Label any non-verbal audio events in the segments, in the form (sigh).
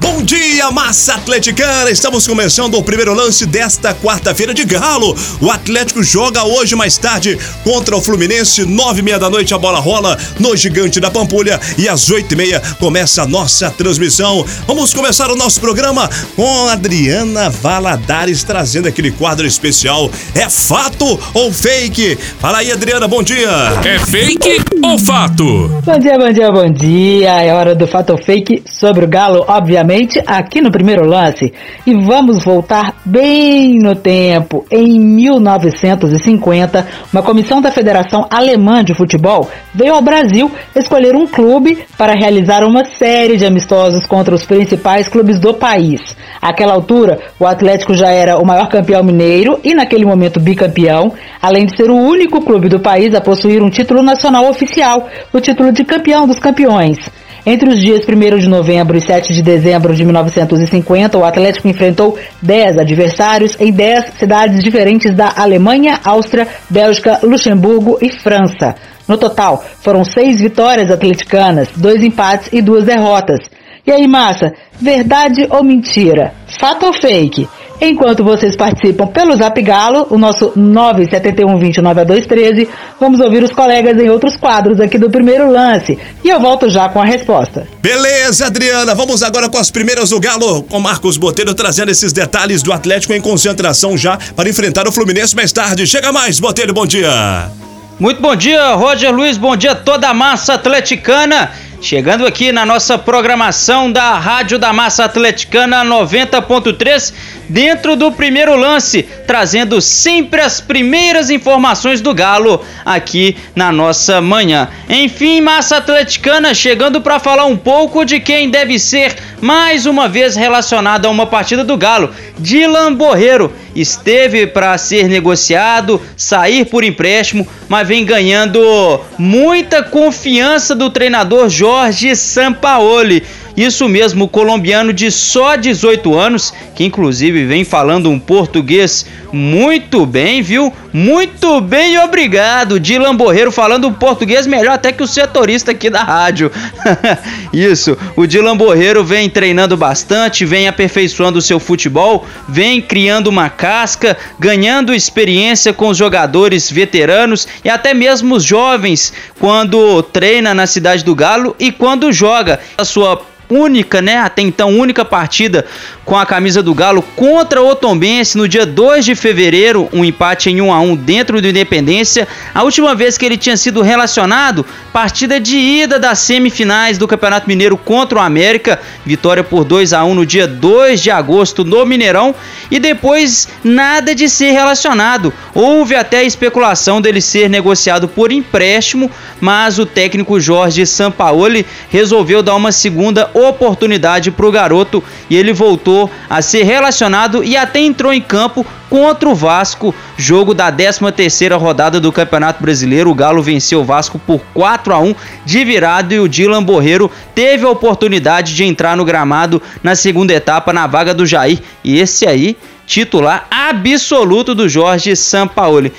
Bom dia, massa atleticana! Estamos começando o primeiro lance desta quarta-feira de Galo. O Atlético joga hoje mais tarde contra o Fluminense, nove e meia da noite a bola rola no Gigante da Pampulha e às oito e meia começa a nossa transmissão. Vamos começar o nosso programa com Adriana Valadares trazendo aquele quadro especial. É fato ou fake? Fala aí, Adriana, bom dia! É fake ou fato? Bom dia, bom dia, bom dia! É hora do fato ou fake sobre o Galo, obviamente aqui no primeiro lance e vamos voltar bem no tempo. Em 1950, uma comissão da Federação Alemã de Futebol veio ao Brasil escolher um clube para realizar uma série de amistosos contra os principais clubes do país. Àquela altura, o Atlético já era o maior campeão mineiro e, naquele momento, bicampeão, além de ser o único clube do país a possuir um título nacional oficial, o título de campeão dos campeões. Entre os dias 1 de novembro e 7 de dezembro de 1950, o Atlético enfrentou 10 adversários em 10 cidades diferentes da Alemanha, Áustria, Bélgica, Luxemburgo e França. No total, foram seis vitórias atleticanas, dois empates e duas derrotas. E aí, massa, verdade ou mentira? Fato ou fake? Enquanto vocês participam pelo Zap Galo, o nosso 971292213, vamos ouvir os colegas em outros quadros aqui do primeiro lance. E eu volto já com a resposta. Beleza, Adriana. Vamos agora com as primeiras do Galo, com Marcos Botelho trazendo esses detalhes do Atlético em concentração já para enfrentar o Fluminense mais tarde. Chega mais, Botelho, bom dia. Muito bom dia, Roger Luiz. Bom dia toda a massa atleticana. Chegando aqui na nossa programação da Rádio da Massa Atleticana 90.3, dentro do primeiro lance, trazendo sempre as primeiras informações do Galo aqui na nossa manhã. Enfim, Massa Atleticana chegando para falar um pouco de quem deve ser mais uma vez relacionado a uma partida do Galo. Dylan Borreiro esteve para ser negociado, sair por empréstimo, mas vem ganhando muita confiança do treinador Jorge Sampaoli. Isso mesmo, o colombiano de só 18 anos, que inclusive vem falando um português muito bem, viu? Muito bem, obrigado. Dylan Borreiro falando português melhor até que o setorista aqui da rádio. (laughs) Isso, o Dylan Borreiro vem treinando bastante, vem aperfeiçoando o seu futebol, vem criando uma casca, ganhando experiência com os jogadores veteranos e até mesmo os jovens quando treina na cidade do Galo e quando joga a sua única, né, até então única partida com a camisa do Galo contra o Tombense no dia 2 de fevereiro, um empate em 1 a 1 dentro do Independência. A última vez que ele tinha sido relacionado, partida de ida das semifinais do Campeonato Mineiro contra o América, vitória por 2 a 1 no dia 2 de agosto no Mineirão e depois nada de ser relacionado. Houve até especulação dele ser negociado por empréstimo, mas o técnico Jorge Sampaoli resolveu dar uma segunda oportunidade para o garoto e ele voltou a ser relacionado e até entrou em campo contra o Vasco, jogo da 13ª rodada do Campeonato Brasileiro. O Galo venceu o Vasco por 4 a 1 de virada e o Dylan Borreiro teve a oportunidade de entrar no gramado na segunda etapa na vaga do Jair. E esse aí titular absoluto do Jorge Sampaoli.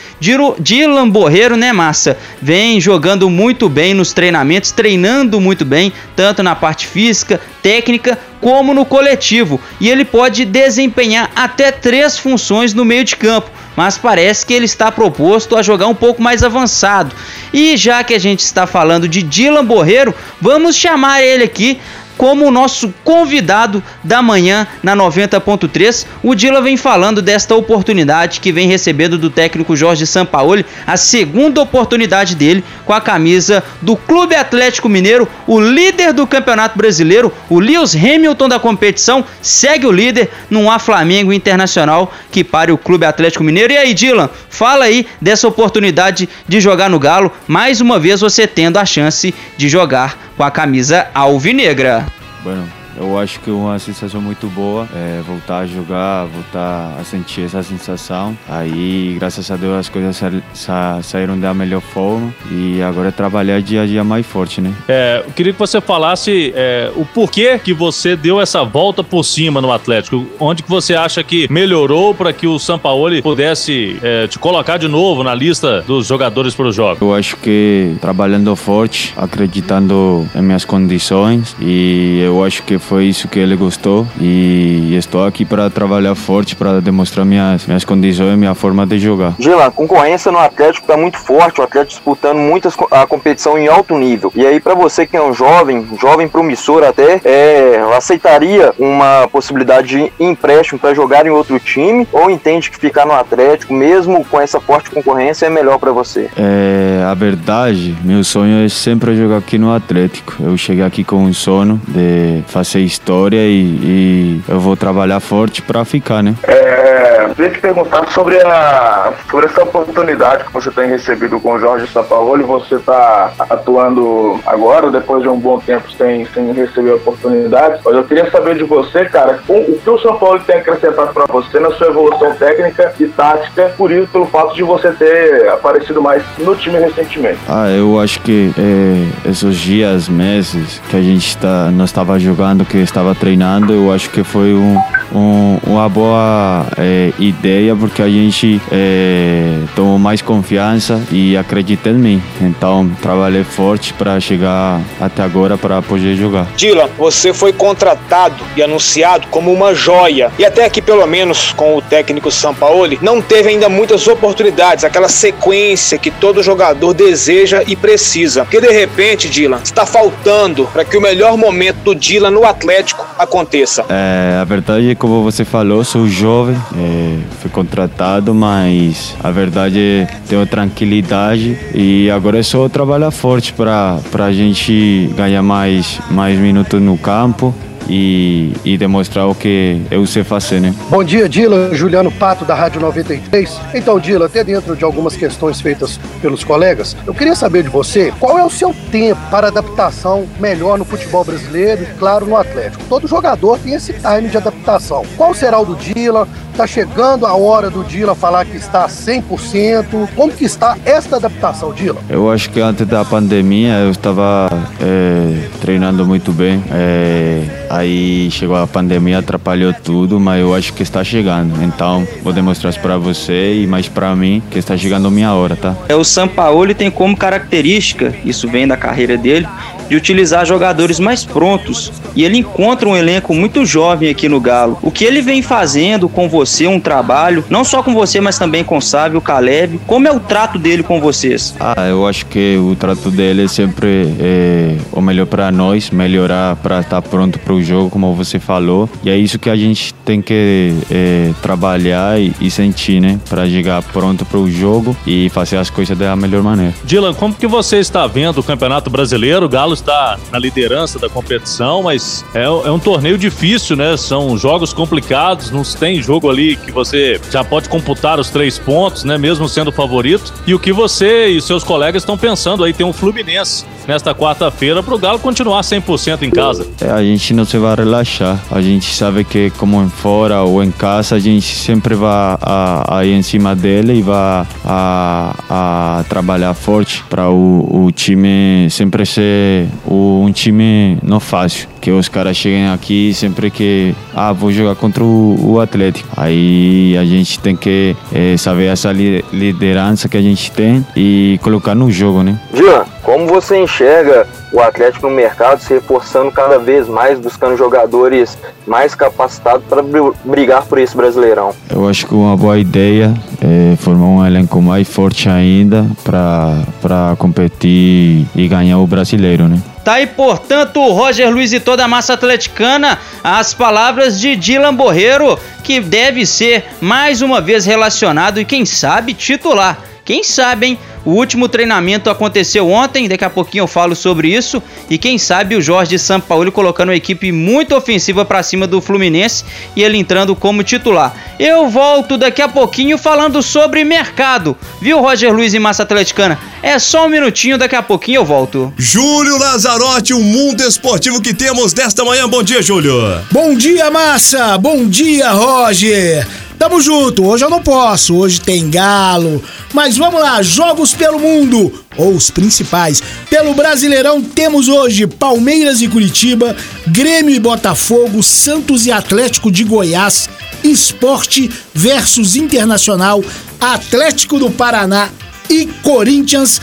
Dylan Borreiro, né, massa? Vem jogando muito bem nos treinamentos, treinando muito bem, tanto na parte física, técnica, como no coletivo. E ele pode desempenhar até três funções no meio de campo mas parece que ele está proposto a jogar um pouco mais avançado. E já que a gente está falando de Dylan Borreiro, vamos chamar ele aqui como o nosso convidado da manhã na 90.3. O Dila vem falando desta oportunidade que vem recebendo do técnico Jorge Sampaoli, a segunda oportunidade dele com a camisa do Clube Atlético Mineiro, o líder do Campeonato Brasileiro, o Lewis Hamilton da competição, segue o líder no A Flamengo Internacional que pare o Clube Atlético Mineiro. E aí, Dylan, fala aí dessa oportunidade de jogar no Galo, mais uma vez você tendo a chance de jogar com a camisa alvinegra. Bueno, eu acho que é uma sensação muito boa é, voltar a jogar, voltar a sentir essa sensação. Aí, graças a Deus, as coisas sa sa saíram da melhor forma e agora é trabalhar dia a dia mais forte, né? É, eu queria que você falasse é, o porquê que você deu essa volta por cima no Atlético. Onde que você acha que melhorou para que o Sampaoli pudesse é, te colocar de novo na lista dos jogadores para o jogo? Eu acho que trabalhando forte, acreditando em minhas condições e eu acho que foi isso que ele gostou e estou aqui para trabalhar forte para demonstrar minhas minhas condições, minha forma de jogar. Gila, a concorrência no Atlético está muito forte, o Atlético disputando muitas a competição em alto nível. E aí para você que é um jovem, jovem promissor até, é, aceitaria uma possibilidade de empréstimo para jogar em outro time ou entende que ficar no Atlético, mesmo com essa forte concorrência, é melhor para você? É, a verdade, meu sonho é sempre jogar aqui no Atlético. Eu cheguei aqui com um sonho de fazer história e, e eu vou trabalhar forte para ficar, né? É, eu queria te perguntar sobre, a, sobre essa oportunidade que você tem recebido com o Jorge Sampaoli. Você está atuando agora, depois de um bom tempo sem, sem receber a oportunidade. Mas eu queria saber de você, cara, o que o São Paulo tem acrescentado para você na sua evolução técnica e tática, por isso, pelo fato de você ter aparecido mais no time recentemente? Ah, eu acho que é, esses dias, meses que a gente tá, estava jogando, que estava treinando, eu acho que foi um, um, uma boa é, ideia porque a gente é, tomou mais confiança e acredita em mim. Então trabalhei forte para chegar até agora para poder jogar. Dylan, você foi contratado e anunciado como uma joia e até aqui pelo menos com o técnico Sampaoli não teve ainda muitas oportunidades, aquela sequência que todo jogador deseja e precisa. Que de repente, Dylan, está faltando para que o melhor momento do Dylan no Atlético aconteça. É, a verdade é como você falou, sou jovem, é, fui contratado, mas a verdade é tenho tranquilidade e agora é só trabalhar forte para a gente ganhar mais, mais minutos no campo e, e, demonstrar o que eu sei fazer, né? Bom dia, Dila. Juliano Pato, da Rádio 93. Então, Dila, até dentro de algumas questões feitas pelos colegas, eu queria saber de você qual é o seu tempo para adaptação melhor no futebol brasileiro e, claro, no Atlético. Todo jogador tem esse time de adaptação. Qual será o do Dila? Tá chegando a hora do Dila falar que está 100%. Como que está esta adaptação, Dila? Eu acho que antes da pandemia eu estava é, treinando muito bem. É, aí chegou a pandemia, atrapalhou tudo, mas eu acho que está chegando. Então vou demonstrar para você e mais para mim que está chegando a minha hora, tá? É o Sampaoli tem como característica, isso vem da carreira dele, de utilizar jogadores mais prontos. E ele encontra um elenco muito jovem aqui no Galo. O que ele vem fazendo com você, um trabalho, não só com você, mas também com o Sávio, o Caleb. Como é o trato dele com vocês? Ah, eu acho que o trato dele é sempre é, o melhor para nós, melhorar para estar pronto para o jogo, como você falou. E é isso que a gente tem que é, trabalhar e, e, sentir, né? Para chegar pronto para o jogo e fazer as coisas da melhor maneira. Dylan, como que você está vendo o Campeonato Brasileiro? O Galo está na liderança da competição, mas é, é, um torneio difícil, né? São jogos complicados, não tem jogo ali que você já pode computar os três pontos, né? Mesmo sendo favorito. E o que você e seus colegas estão pensando aí? Tem um Fluminense nesta quarta-feira para o Galo continuar 100% em casa. É, a gente não se vai relaxar. A gente sabe que como fora ou em casa, a gente sempre vai aí em cima dele e vai a, a trabalhar forte para o, o time sempre ser um time não fácil. Que os caras cheguem aqui sempre que, ah, vou jogar contra o, o Atlético. Aí a gente tem que é, saber essa liderança que a gente tem e colocar no jogo, né? Jean, como você enxerga o Atlético no mercado se reforçando cada vez mais, buscando jogadores mais capacitados para brigar por esse Brasileirão? Eu acho que uma boa ideia é formar um elenco mais forte ainda para competir e ganhar o brasileiro, né? Tá aí, portanto, o Roger Luiz e toda a massa atleticana, as palavras de Dylan Borreiro, que deve ser mais uma vez relacionado e, quem sabe, titular Quem sabe, hein? O último treinamento aconteceu ontem, daqui a pouquinho eu falo sobre isso. E quem sabe o Jorge Sampaoli colocando uma equipe muito ofensiva para cima do Fluminense e ele entrando como titular. Eu volto daqui a pouquinho falando sobre mercado. Viu, Roger Luiz e Massa Atleticana? É só um minutinho, daqui a pouquinho eu volto. Júlio Lazarotti, o mundo esportivo que temos desta manhã. Bom dia, Júlio. Bom dia, Massa. Bom dia, Roger. Tamo junto, hoje eu não posso, hoje tem galo. Mas vamos lá, jogos pelo mundo, ou os principais. Pelo Brasileirão temos hoje Palmeiras e Curitiba, Grêmio e Botafogo, Santos e Atlético de Goiás, Esporte versus Internacional, Atlético do Paraná e Corinthians.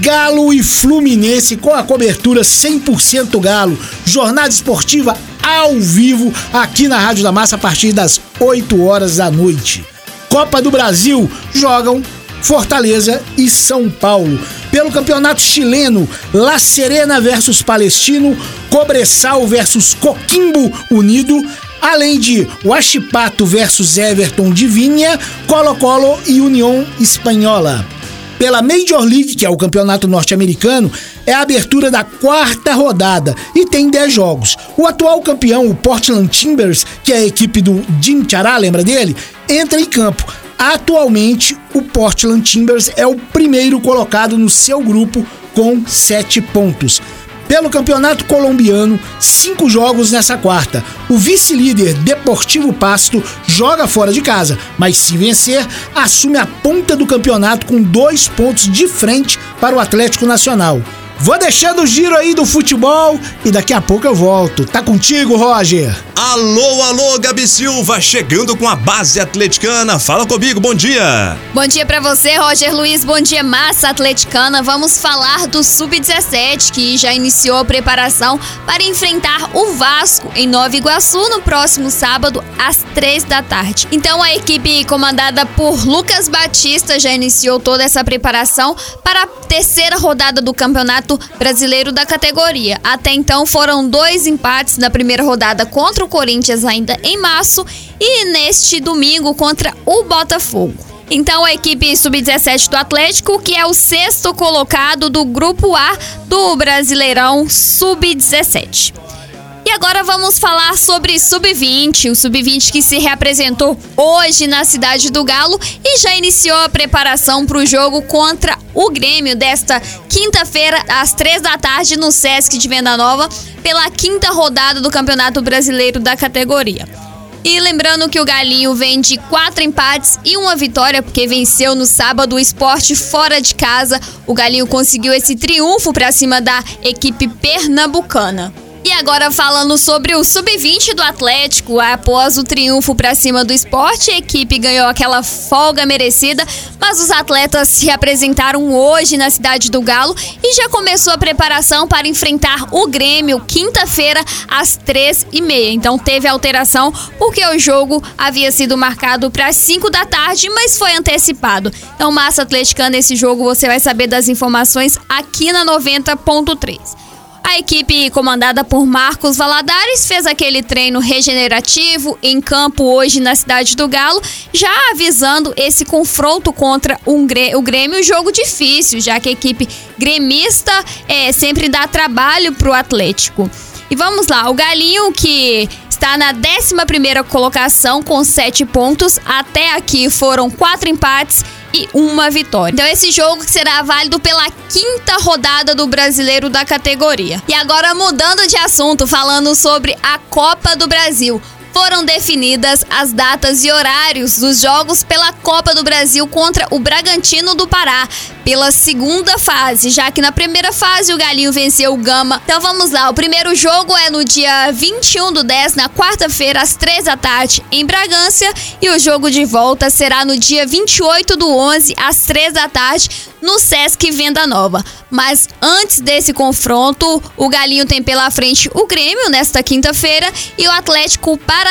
Galo e Fluminense com a cobertura 100% Galo. Jornada esportiva ao vivo aqui na Rádio da Massa a partir das 8 horas da noite. Copa do Brasil jogam Fortaleza e São Paulo. Pelo campeonato chileno, La Serena versus Palestino, Cobressal versus Coquimbo Unido, além de Huachipato versus Everton de Vinha, Colo-Colo e União Espanhola pela Major League, que é o campeonato norte-americano, é a abertura da quarta rodada e tem 10 jogos. O atual campeão, o Portland Timbers, que é a equipe do Jim Chará, lembra dele? Entra em campo. Atualmente, o Portland Timbers é o primeiro colocado no seu grupo com 7 pontos. Pelo Campeonato Colombiano, cinco jogos nessa quarta. O vice-líder Deportivo Pasto joga fora de casa, mas se vencer, assume a ponta do campeonato com dois pontos de frente para o Atlético Nacional. Vou deixando o giro aí do futebol e daqui a pouco eu volto. Tá contigo, Roger? Alô, alô, Gabi Silva, chegando com a base atleticana. Fala comigo, bom dia. Bom dia para você, Roger Luiz. Bom dia, massa atleticana. Vamos falar do Sub-17, que já iniciou a preparação para enfrentar o Vasco em Nova Iguaçu no próximo sábado, às três da tarde. Então, a equipe comandada por Lucas Batista já iniciou toda essa preparação para a terceira rodada do Campeonato Brasileiro da categoria. Até então foram dois empates na primeira rodada contra o Corinthians ainda em março e neste domingo contra o Botafogo. Então a equipe sub-17 do Atlético, que é o sexto colocado do grupo A do Brasileirão sub-17. Agora vamos falar sobre Sub-20, o Sub-20 que se reapresentou hoje na cidade do Galo e já iniciou a preparação para o jogo contra o Grêmio desta quinta-feira, às três da tarde, no Sesc de Venda Nova, pela quinta rodada do Campeonato Brasileiro da categoria. E lembrando que o Galinho vem de quatro empates e uma vitória, porque venceu no sábado o esporte fora de casa. O Galinho conseguiu esse triunfo para cima da equipe pernambucana. E agora falando sobre o sub-20 do Atlético, após o triunfo para cima do esporte, a equipe ganhou aquela folga merecida, mas os atletas se apresentaram hoje na cidade do Galo e já começou a preparação para enfrentar o Grêmio quinta-feira às três e meia. Então teve alteração porque o jogo havia sido marcado para as 5 da tarde, mas foi antecipado. Então, massa atleticana, nesse jogo você vai saber das informações aqui na 90.3. A equipe comandada por Marcos Valadares fez aquele treino regenerativo em campo hoje na cidade do Galo, já avisando esse confronto contra um, o Grêmio, jogo difícil, já que a equipe gremista é, sempre dá trabalho para o Atlético. E vamos lá, o Galinho que está na 11 colocação com 7 pontos. Até aqui foram quatro empates e uma vitória. Então esse jogo será válido pela quinta rodada do Brasileiro da categoria. E agora mudando de assunto, falando sobre a Copa do Brasil foram definidas as datas e horários dos jogos pela Copa do Brasil contra o Bragantino do Pará, pela segunda fase, já que na primeira fase o Galinho venceu o Gama. Então vamos lá, o primeiro jogo é no dia 21 do 10, na quarta-feira, às 3 da tarde, em Bragança, e o jogo de volta será no dia 28 do 11, às 3 da tarde, no Sesc Venda Nova. Mas antes desse confronto, o Galinho tem pela frente o Grêmio nesta quinta-feira e o Atlético Paranaense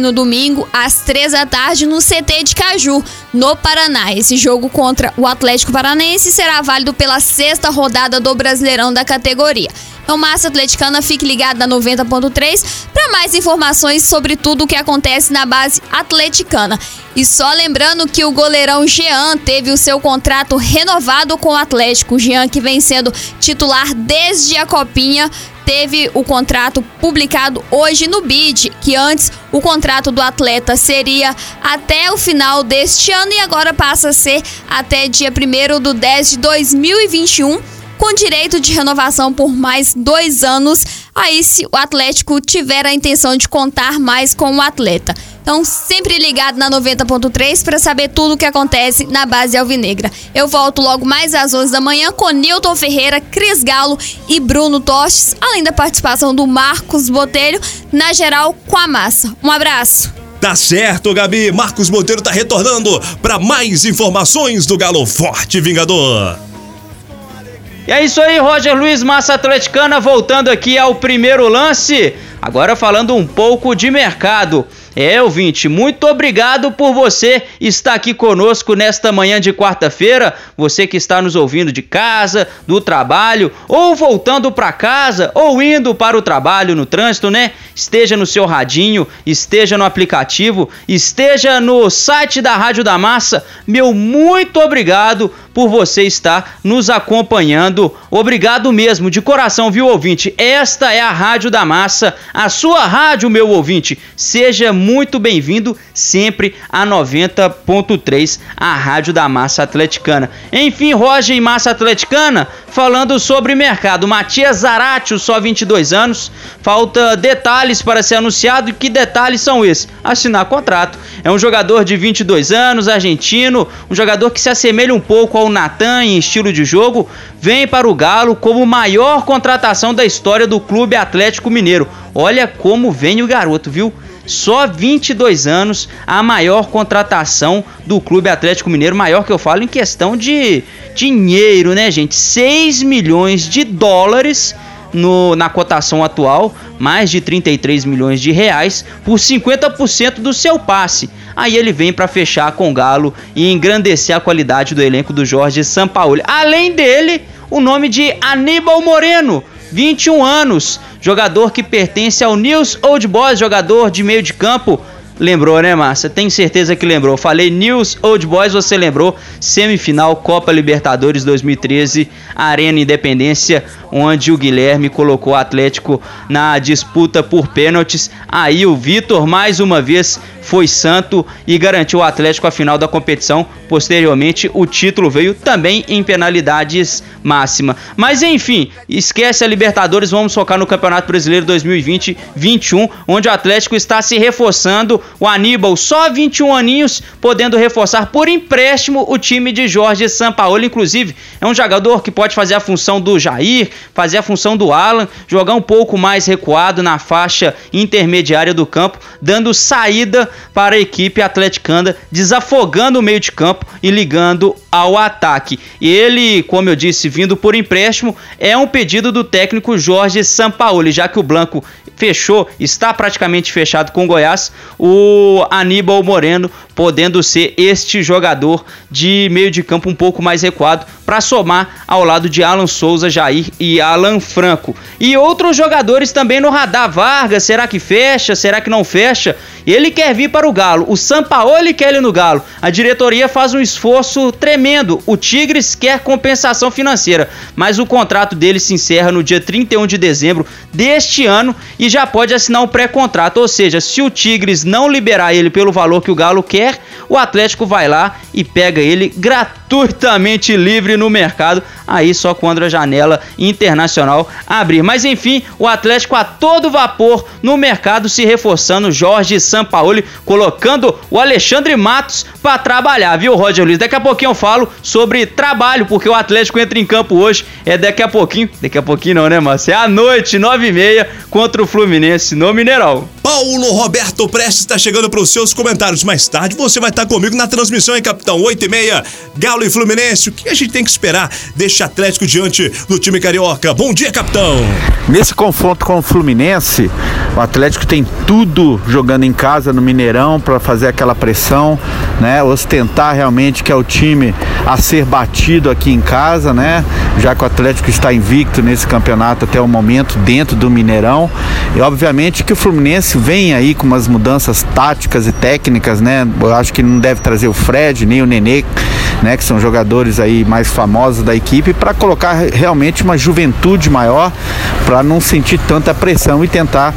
no domingo, às 3 da tarde, no CT de Caju, no Paraná. Esse jogo contra o Atlético Paranaense será válido pela sexta rodada do Brasileirão da categoria. Então, Massa Atleticana, fique ligado na 90.3 para mais informações sobre tudo o que acontece na base atleticana. E só lembrando que o goleirão Jean teve o seu contrato renovado com o Atlético. Jean, que vem sendo titular desde a Copinha, teve o contrato publicado hoje no BID, que antes o contrato do atleta seria até o final deste ano e agora passa a ser até dia 1 do 10 de 2021 com direito de renovação por mais dois anos, aí se o Atlético tiver a intenção de contar mais com o atleta. Então, sempre ligado na 90.3 para saber tudo o que acontece na base alvinegra. Eu volto logo mais às 11 da manhã com Newton Ferreira, Cris Galo e Bruno Tostes, além da participação do Marcos Botelho, na geral com a massa. Um abraço. Tá certo, Gabi. Marcos Monteiro tá retornando para mais informações do Galo Forte Vingador. E é isso aí, Roger Luiz, massa atleticana, voltando aqui ao primeiro lance. Agora falando um pouco de mercado. É, ouvinte, muito obrigado por você estar aqui conosco nesta manhã de quarta-feira. Você que está nos ouvindo de casa, do trabalho, ou voltando para casa, ou indo para o trabalho no trânsito, né? Esteja no seu radinho, esteja no aplicativo, esteja no site da Rádio da Massa. Meu muito obrigado por você estar nos acompanhando. Obrigado mesmo, de coração, viu, ouvinte? Esta é a Rádio da Massa, a sua rádio, meu ouvinte. Seja muito bem-vindo sempre a 90.3, a Rádio da Massa Atleticana. Enfim, Roger e Massa Atleticana, falando sobre mercado. Matias Zaratio, só 22 anos, falta detalhes para ser anunciado. E que detalhes são esses? Assinar contrato. É um jogador de 22 anos, argentino, um jogador que se assemelha um pouco ao Natan em estilo de jogo, vem para o Galo como maior contratação da história do Clube Atlético Mineiro. Olha como vem o garoto, viu? Só 22 anos, a maior contratação do Clube Atlético Mineiro, maior que eu falo em questão de dinheiro, né, gente? 6 milhões de dólares no, na cotação atual, mais de 33 milhões de reais por 50% do seu passe. Aí ele vem para fechar com o Galo e engrandecer a qualidade do elenco do Jorge Sampaoli. Além dele, o nome de Aníbal Moreno, 21 anos, jogador que pertence ao News Old Boys, jogador de meio de campo. Lembrou, né, Márcia? Tenho certeza que lembrou. Falei News Old Boys, você lembrou? Semifinal Copa Libertadores 2013, Arena Independência, onde o Guilherme colocou o Atlético na disputa por pênaltis. Aí o Vitor, mais uma vez, foi santo e garantiu o Atlético a final da competição. Posteriormente, o título veio também em penalidades máxima. Mas enfim, esquece a Libertadores, vamos focar no Campeonato Brasileiro 2020-21, onde o Atlético está se reforçando. O Aníbal, só 21 aninhos, podendo reforçar por empréstimo o time de Jorge Sampaoli. Inclusive, é um jogador que pode fazer a função do Jair, fazer a função do Alan, jogar um pouco mais recuado na faixa intermediária do campo, dando saída para a equipe atleticana, desafogando o meio de campo e ligando ao ataque. E ele, como eu disse, vindo por empréstimo, é um pedido do técnico Jorge Sampaoli, já que o Blanco fechou, está praticamente fechado com o Goiás, o Aníbal Moreno podendo ser este jogador de meio de campo um pouco mais recuado para somar ao lado de Alan Souza, Jair e Alan Franco. E outros jogadores também no radar. Vargas, será que fecha? Será que não fecha? Ele quer vir para o Galo. O Sampaoli quer ele no Galo. A diretoria faz um esforço tremendo. O Tigres quer compensação financeira, mas o contrato dele se encerra no dia 31 de dezembro deste ano e já pode assinar um pré-contrato. Ou seja, se o Tigres não liberar ele pelo valor que o Galo quer, o Atlético vai lá e pega ele gratuitamente livre no mercado, aí só quando a janela internacional abrir. Mas enfim, o Atlético a todo vapor no mercado se reforçando, Jorge Sampaoli colocando o Alexandre Matos para trabalhar, viu, Roger Luiz? Daqui a pouquinho eu falo sobre trabalho, porque o Atlético entra em campo hoje, é daqui a pouquinho, daqui a pouquinho não, né, Márcio? É à noite, nove e meia, contra o Fluminense no Mineirão. Paulo Roberto Prestes está chegando para os seus comentários. Mais tarde você vai estar tá comigo na transmissão, hein, capitão? 8 e meia, Galo e Fluminense. O que a gente tem que esperar deste Atlético diante do time carioca? Bom dia, capitão. Nesse confronto com o Fluminense, o Atlético tem tudo jogando em casa no Mineirão para fazer aquela pressão, né? Ostentar realmente que é o time a ser batido aqui em casa, né? já que o Atlético está invicto nesse campeonato até o momento, dentro do Mineirão. E obviamente que o Fluminense vem aí com umas mudanças táticas e técnicas, né? Eu acho que não deve trazer o Fred nem o Nenê, né? Que são jogadores aí mais famosos da equipe, para colocar realmente uma juventude maior, para não sentir tanta pressão e tentar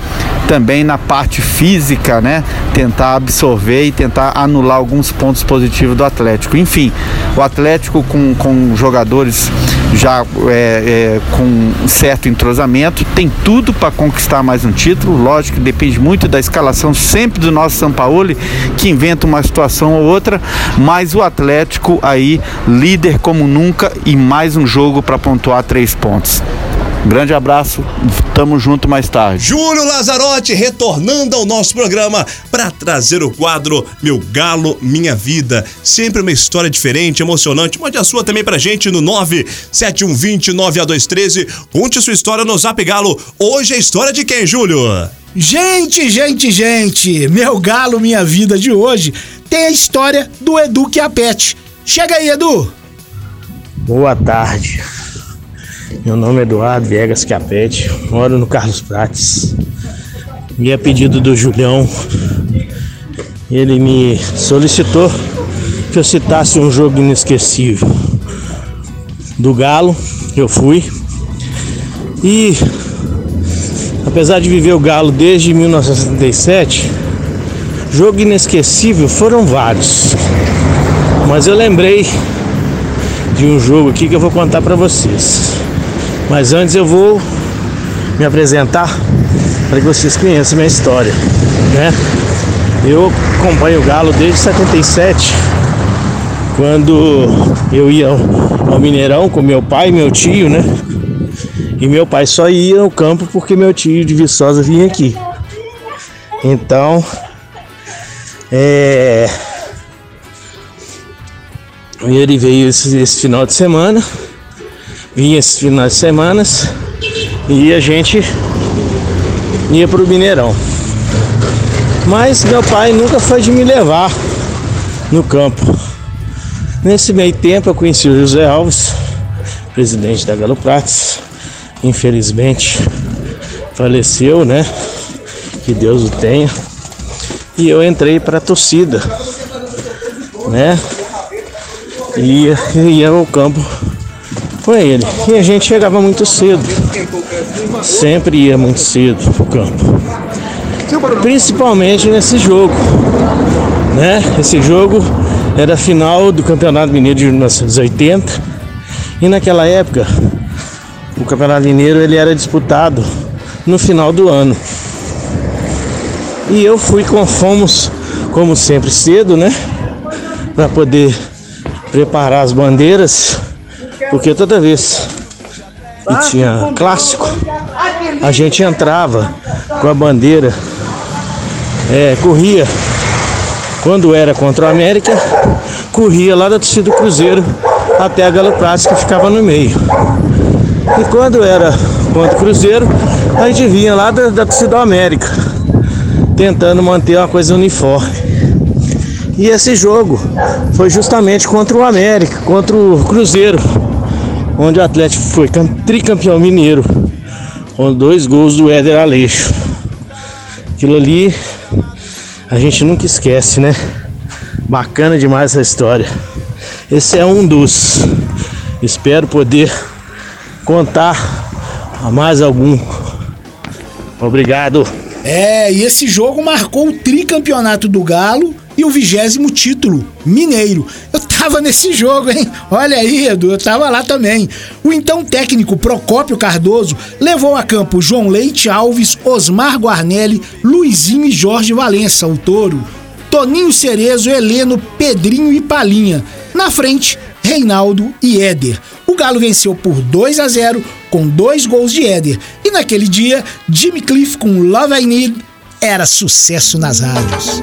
também na parte física, né? Tentar absorver e tentar anular alguns pontos positivos do Atlético. Enfim, o Atlético com, com jogadores já é, é, com certo entrosamento, tem tudo para conquistar mais um título. Lógico que depende muito da escalação sempre do nosso São Paulo, que inventa uma situação ou outra, mas o Atlético aí líder como nunca e mais um jogo para pontuar três pontos. Grande abraço, tamo junto mais tarde. Júlio Lazarotti retornando ao nosso programa para trazer o quadro Meu Galo, Minha Vida. Sempre uma história diferente, emocionante. Mande a sua também pra gente no 97120 9A213. Conte sua história no Zap Galo. Hoje é a história de quem, Júlio? Gente, gente, gente, Meu Galo, Minha Vida de hoje tem a história do Edu Chiapete. Chega aí, Edu. Boa tarde. Meu nome é Eduardo Viegas Capete, moro no Carlos Prates. E a pedido do Julião, ele me solicitou que eu citasse um jogo inesquecível do Galo, eu fui. E apesar de viver o Galo desde 1977, jogo inesquecível foram vários. Mas eu lembrei de um jogo aqui que eu vou contar para vocês. Mas antes eu vou me apresentar para que vocês conheçam minha história, né? Eu acompanho o Galo desde 77, quando eu ia ao Mineirão com meu pai e meu tio, né? E meu pai só ia ao campo porque meu tio de Viçosa vinha aqui. Então, é... ele veio esse, esse final de semana vinha esses finais de semana e a gente ia pro Mineirão. Mas meu pai nunca foi de me levar no campo. Nesse meio tempo eu conheci o José Alves, presidente da Galo Prates. Infelizmente faleceu, né? Que Deus o tenha. E eu entrei para a torcida, né? E ia, ao campo com ele. E a gente chegava muito cedo. Sempre ia muito cedo pro campo. Principalmente nesse jogo. Né? Esse jogo era a final do Campeonato Mineiro de 1980. E naquela época, o Campeonato Mineiro ele era disputado no final do ano. E eu fui com fomos, como sempre, cedo, né? Para poder preparar as bandeiras porque toda vez que tinha clássico, a gente entrava com a bandeira, é, corria. Quando era contra o América, corria lá da torcida do Cruzeiro até a Galo Prats que ficava no meio. E quando era contra o Cruzeiro, a gente vinha lá da, da torcida do América, tentando manter uma coisa uniforme. E esse jogo foi justamente contra o América, contra o Cruzeiro onde o Atlético foi tricampeão mineiro, com dois gols do Éder Aleixo. Aquilo ali a gente nunca esquece, né? Bacana demais essa história. Esse é um dos. Espero poder contar a mais algum. Obrigado. É, e esse jogo marcou o tricampeonato do Galo e o vigésimo título, Mineiro. Eu tava nesse jogo, hein? Olha aí, Edu, eu tava lá também. O então técnico Procópio Cardoso levou a campo João Leite Alves, Osmar Guarnelli, Luizinho e Jorge Valença, o touro. Toninho Cerezo, Heleno, Pedrinho e Palinha. Na frente, Reinaldo e Éder. O Galo venceu por 2 a 0 com dois gols de Éder. E naquele dia, Jimmy Cliff com Love I Need era sucesso nas rádios.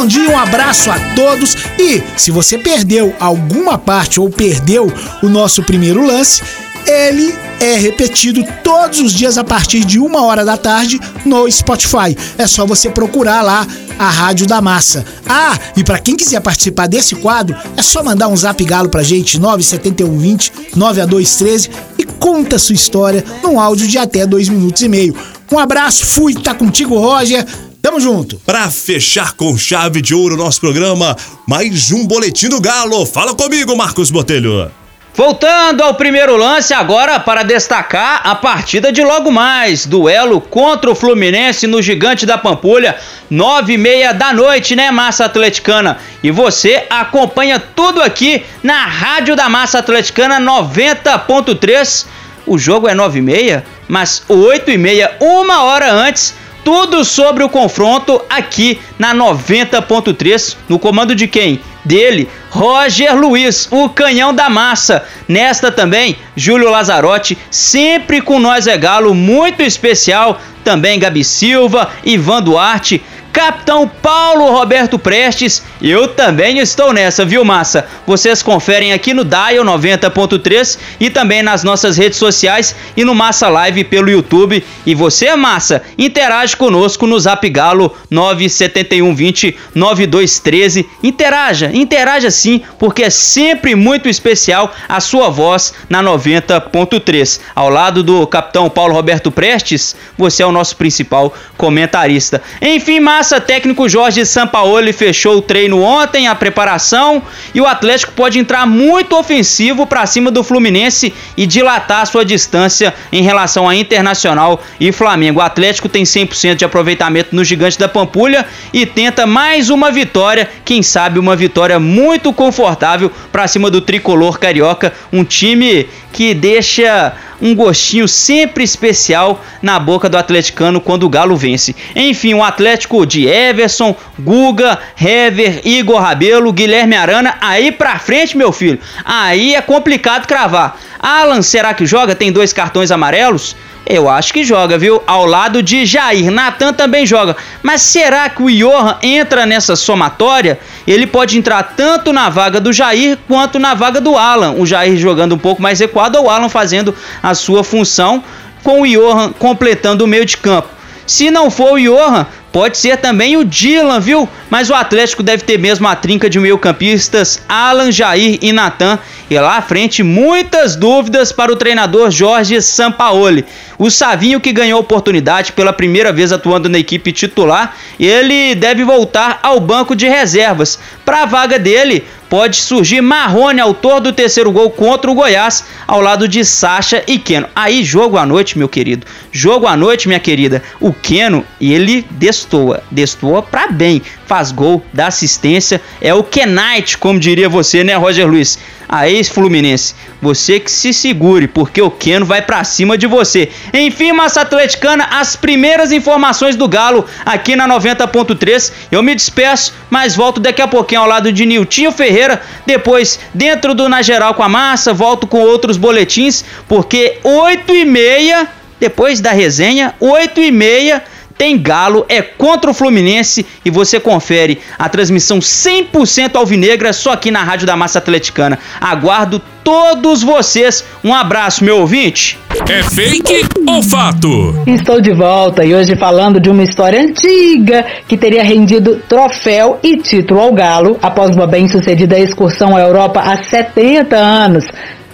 Bom dia, um abraço a todos e se você perdeu alguma parte ou perdeu o nosso primeiro lance, ele é repetido todos os dias a partir de uma hora da tarde no Spotify. É só você procurar lá a Rádio da Massa. Ah, e para quem quiser participar desse quadro, é só mandar um zap galo pra gente, 97120 9A213 e conta sua história num áudio de até dois minutos e meio. Um abraço, fui, tá contigo, Roger. Tamo junto. Pra fechar com chave de ouro o nosso programa, mais um boletim do Galo. Fala comigo, Marcos Botelho. Voltando ao primeiro lance agora para destacar a partida de logo mais, duelo contra o Fluminense no Gigante da Pampulha, nove e meia da noite, né, Massa Atleticana? E você acompanha tudo aqui na Rádio da Massa Atleticana 90.3. O jogo é nove e meia, mas oito e meia, uma hora antes, tudo sobre o confronto aqui na 90.3, no comando de quem? Dele, Roger Luiz, o canhão da massa. Nesta também, Júlio Lazarotti, sempre com nós é galo, muito especial. Também Gabi Silva, Ivan Duarte, Capitão Paulo Roberto Prestes, eu também estou nessa, viu, massa? Vocês conferem aqui no Dial 90.3 e também nas nossas redes sociais e no Massa Live pelo YouTube. E você, massa, interage conosco no Zap Galo 97120 9213. Interaja, interaja sim, porque é sempre muito especial a sua voz na 90.3. Ao lado do Capitão Paulo Roberto Prestes, você é o nosso principal comentarista. Enfim, massa Massa, técnico Jorge Sampaoli fechou o treino ontem, a preparação, e o Atlético pode entrar muito ofensivo para cima do Fluminense e dilatar sua distância em relação a Internacional e Flamengo. O Atlético tem 100% de aproveitamento no Gigante da Pampulha e tenta mais uma vitória, quem sabe uma vitória muito confortável para cima do tricolor carioca, um time que deixa um gostinho sempre especial na boca do atleticano quando o Galo vence. Enfim, o Atlético de Everson, Guga, Hever, Igor Rabelo, Guilherme Arana, aí pra frente, meu filho, aí é complicado cravar. Alan, será que joga? Tem dois cartões amarelos? Eu acho que joga, viu? Ao lado de Jair. Natan também joga. Mas será que o Johan entra nessa somatória? Ele pode entrar tanto na vaga do Jair quanto na vaga do Alan. O Jair jogando um pouco mais recuado ou o Alan fazendo a sua função com o Johan completando o meio de campo. Se não for o Johan, Pode ser também o Dylan, viu? Mas o Atlético deve ter mesmo a trinca de meio-campistas Alan, Jair e Natan. E lá à frente, muitas dúvidas para o treinador Jorge Sampaoli. O Savinho, que ganhou oportunidade pela primeira vez atuando na equipe titular, ele deve voltar ao banco de reservas. Para a vaga dele, pode surgir Marrone, autor do terceiro gol contra o Goiás, ao lado de Sacha e Keno. Aí, jogo à noite, meu querido. Jogo à noite, minha querida. O Keno, ele destoa. Destoa pra bem. Faz gol, dá assistência. É o Kenite, como diria você, né, Roger Luiz? a ex-Fluminense. Você que se segure, porque o Keno vai para cima de você. Enfim, massa atleticana, as primeiras informações do Galo aqui na 90.3. Eu me despeço, mas volto daqui a pouquinho ao lado de Niltinho Ferreira. Depois, dentro do Na Geral com a Massa, volto com outros boletins, porque 8 e meia, depois da resenha, 8 e meia tem Galo, é contra o Fluminense e você confere a transmissão 100% alvinegra só aqui na Rádio da Massa Atleticana. Aguardo todos vocês. Um abraço, meu ouvinte. É fake ou fato? Estou de volta e hoje falando de uma história antiga que teria rendido troféu e título ao Galo após uma bem-sucedida excursão à Europa há 70 anos.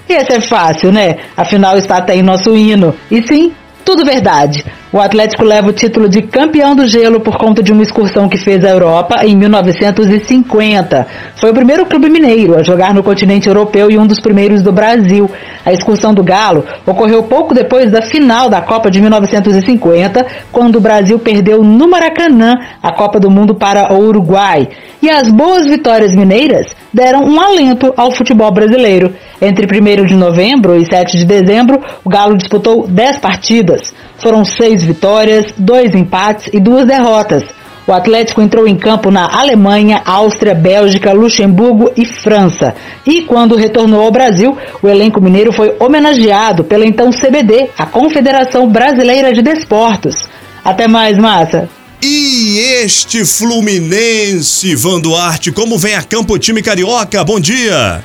E esse é fácil, né? Afinal está até em nosso hino. E sim, tudo verdade. O Atlético leva o título de campeão do gelo por conta de uma excursão que fez à Europa em 1950. Foi o primeiro clube mineiro a jogar no continente europeu e um dos primeiros do Brasil. A excursão do Galo ocorreu pouco depois da final da Copa de 1950, quando o Brasil perdeu no Maracanã a Copa do Mundo para o Uruguai. E as boas vitórias mineiras deram um alento ao futebol brasileiro. Entre 1 de novembro e 7 de dezembro, o Galo disputou 10 partidas. Foram seis vitórias, dois empates e duas derrotas. O Atlético entrou em campo na Alemanha, Áustria, Bélgica, Luxemburgo e França. E quando retornou ao Brasil, o elenco mineiro foi homenageado pela então CBD, a Confederação Brasileira de Desportos. Até mais, massa! E este Fluminense, Van Duarte, como vem a campo o time carioca? Bom dia!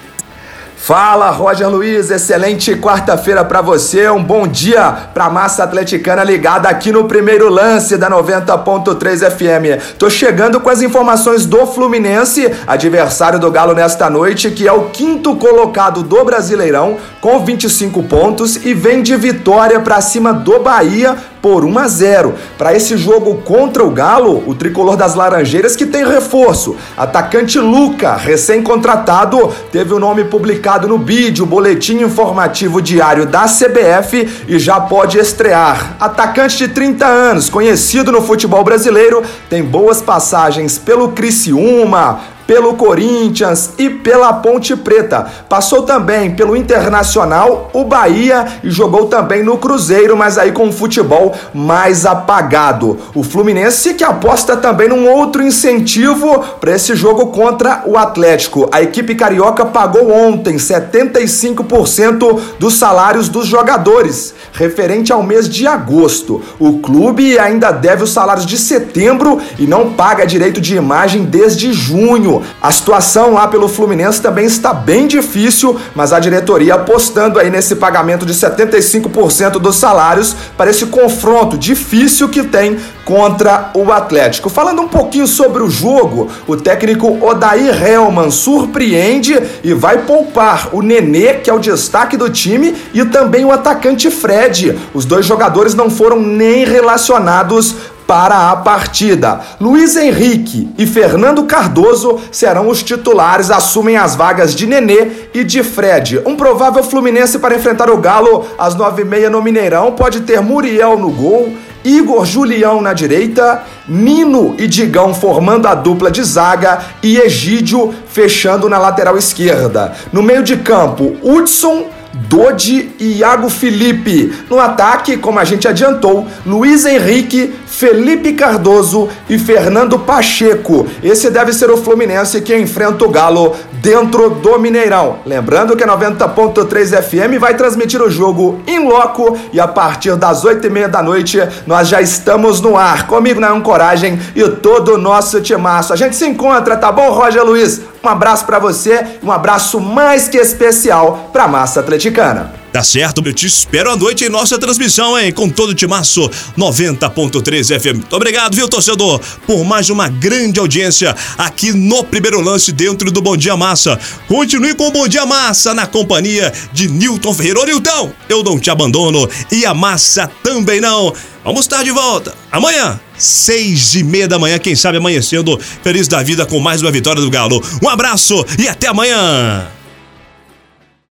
Fala, Roger Luiz, excelente quarta-feira para você, um bom dia pra massa atleticana ligada aqui no primeiro lance da 90.3 FM. Tô chegando com as informações do Fluminense, adversário do Galo nesta noite, que é o quinto colocado do Brasileirão, com 25 pontos e vem de vitória para cima do Bahia por 1 a 0. Para esse jogo contra o Galo, o tricolor das Laranjeiras que tem reforço. Atacante Luca, recém-contratado, teve o nome publicado no BID, o boletim informativo diário da CBF e já pode estrear. Atacante de 30 anos, conhecido no futebol brasileiro, tem boas passagens pelo Criciúma, pelo Corinthians e pela Ponte Preta. Passou também pelo Internacional, o Bahia e jogou também no Cruzeiro, mas aí com um futebol mais apagado. O Fluminense que aposta também num outro incentivo para esse jogo contra o Atlético. A equipe carioca pagou ontem 75% dos salários dos jogadores, referente ao mês de agosto. O clube ainda deve os salários de setembro e não paga direito de imagem desde junho. A situação lá pelo Fluminense também está bem difícil, mas a diretoria apostando aí nesse pagamento de 75% dos salários para esse confronto difícil que tem contra o Atlético. Falando um pouquinho sobre o jogo, o técnico Odair Helman surpreende e vai poupar o Nenê, que é o destaque do time, e também o atacante Fred. Os dois jogadores não foram nem relacionados para a partida. Luiz Henrique e Fernando Cardoso serão os titulares, assumem as vagas de Nenê e de Fred. Um provável Fluminense para enfrentar o Galo às nove e meia no Mineirão pode ter Muriel no gol, Igor Julião na direita, Nino e Digão formando a dupla de zaga e Egídio fechando na lateral esquerda. No meio de campo, Hudson Dodi e Iago Felipe. No ataque, como a gente adiantou, Luiz Henrique, Felipe Cardoso e Fernando Pacheco. Esse deve ser o Fluminense que enfrenta o Galo dentro do Mineirão. Lembrando que a 90.3 FM vai transmitir o jogo em loco e a partir das 8 e meia da noite nós já estamos no ar. Comigo na Coragem e todo o nosso timaço. A gente se encontra, tá bom, Roger Luiz? Um abraço para você, um abraço mais que especial pra massa atleticana. Tá certo, eu te espero à noite em nossa transmissão, hein? Com todo o timaço 90.3 FM. Muito obrigado, viu, torcedor, por mais uma grande audiência aqui no primeiro lance dentro do Bom Dia Massa. Continue com o Bom Dia Massa na companhia de Newton Ferreira. Ô, Nilton, eu não te abandono e a massa também não. Vamos estar de volta amanhã, seis e meia da manhã, quem sabe amanhecendo feliz da vida com mais uma vitória do Galo. Um abraço e até amanhã.